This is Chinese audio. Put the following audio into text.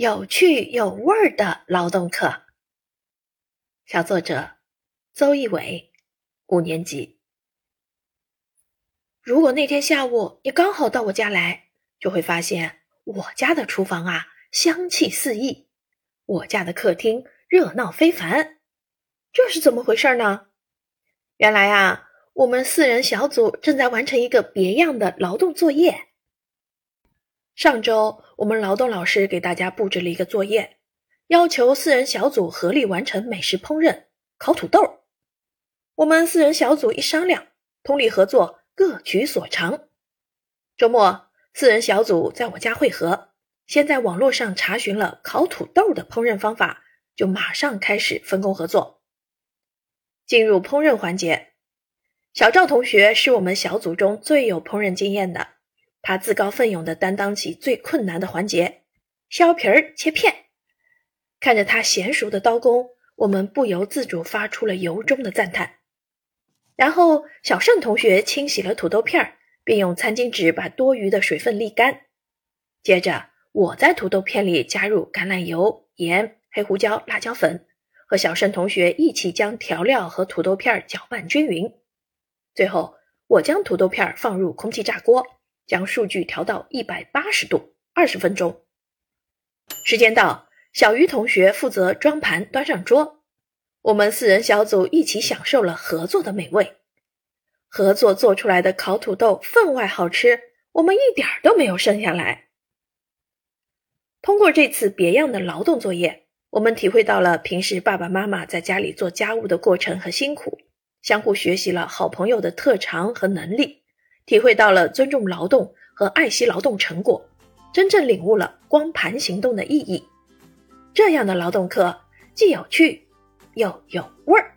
有趣有味儿的劳动课。小作者邹一伟，五年级。如果那天下午你刚好到我家来，就会发现我家的厨房啊香气四溢，我家的客厅热闹非凡。这是怎么回事呢？原来啊，我们四人小组正在完成一个别样的劳动作业。上周，我们劳动老师给大家布置了一个作业，要求四人小组合力完成美食烹饪——烤土豆。我们四人小组一商量，通力合作，各取所长。周末，四人小组在我家汇合，先在网络上查询了烤土豆的烹饪方法，就马上开始分工合作。进入烹饪环节，小赵同学是我们小组中最有烹饪经验的。他自告奋勇地担当起最困难的环节——削皮儿、切片。看着他娴熟的刀工，我们不由自主发出了由衷的赞叹。然后，小盛同学清洗了土豆片儿，并用餐巾纸把多余的水分沥干。接着，我在土豆片里加入橄榄油、盐、黑胡椒、辣椒粉，和小盛同学一起将调料和土豆片搅拌均匀。最后，我将土豆片放入空气炸锅。将数据调到一百八十度，二十分钟。时间到，小鱼同学负责装盘端上桌。我们四人小组一起享受了合作的美味。合作做出来的烤土豆分外好吃，我们一点儿都没有剩下来。通过这次别样的劳动作业，我们体会到了平时爸爸妈妈在家里做家务的过程和辛苦，相互学习了好朋友的特长和能力。体会到了尊重劳动和爱惜劳动成果，真正领悟了光盘行动的意义。这样的劳动课既有趣又有味儿。